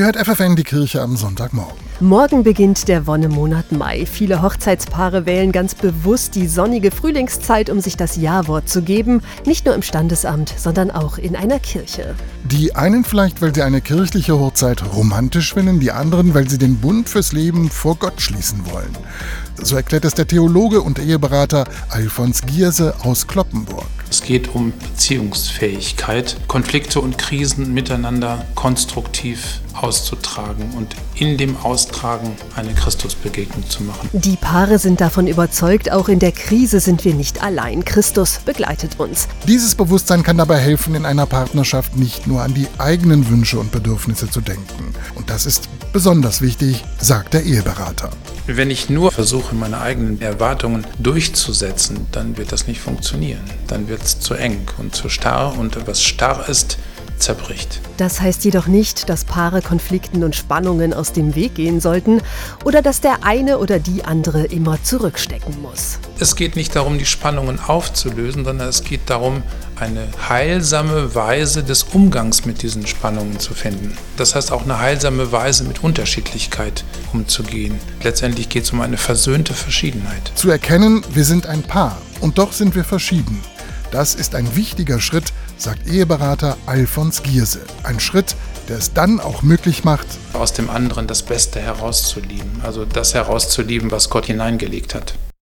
Hört FFN die Kirche am Sonntagmorgen. Morgen beginnt der Wonnemonat Mai. Viele Hochzeitspaare wählen ganz bewusst die sonnige Frühlingszeit, um sich das Ja-Wort zu geben. Nicht nur im Standesamt, sondern auch in einer Kirche. Die einen vielleicht, weil sie eine kirchliche Hochzeit romantisch finden, die anderen, weil sie den Bund fürs Leben vor Gott schließen wollen. So erklärt es der Theologe und Eheberater Alfons Gierse aus Kloppenburg. Es geht um Beziehungsfähigkeit, Konflikte und Krisen miteinander konstruktiv auszutragen und in dem Austragen eine Christusbegegnung zu machen. Die Paare sind davon überzeugt, auch in der Krise sind wir nicht allein. Christus begleitet uns. Dieses Bewusstsein kann dabei helfen, in einer Partnerschaft nicht nur an die eigenen Wünsche und Bedürfnisse zu denken. Und das ist besonders wichtig, sagt der Eheberater. Wenn ich nur versuche, meine eigenen Erwartungen durchzusetzen, dann wird das nicht funktionieren. Dann wird es zu eng und zu starr und was starr ist, zerbricht. Das heißt jedoch nicht, dass Paare Konflikten und Spannungen aus dem Weg gehen sollten oder dass der eine oder die andere immer zurückstecken muss. Es geht nicht darum, die Spannungen aufzulösen, sondern es geht darum, eine heilsame Weise des Umgangs mit diesen Spannungen zu finden. Das heißt auch eine heilsame Weise mit Unterschiedlichkeit umzugehen. Letztendlich geht es um eine versöhnte Verschiedenheit. Zu erkennen, wir sind ein Paar und doch sind wir verschieden. Das ist ein wichtiger Schritt, sagt Eheberater Alfons Gierse. Ein Schritt, der es dann auch möglich macht, aus dem anderen das Beste herauszulieben, also das herauszulieben, was Gott hineingelegt hat.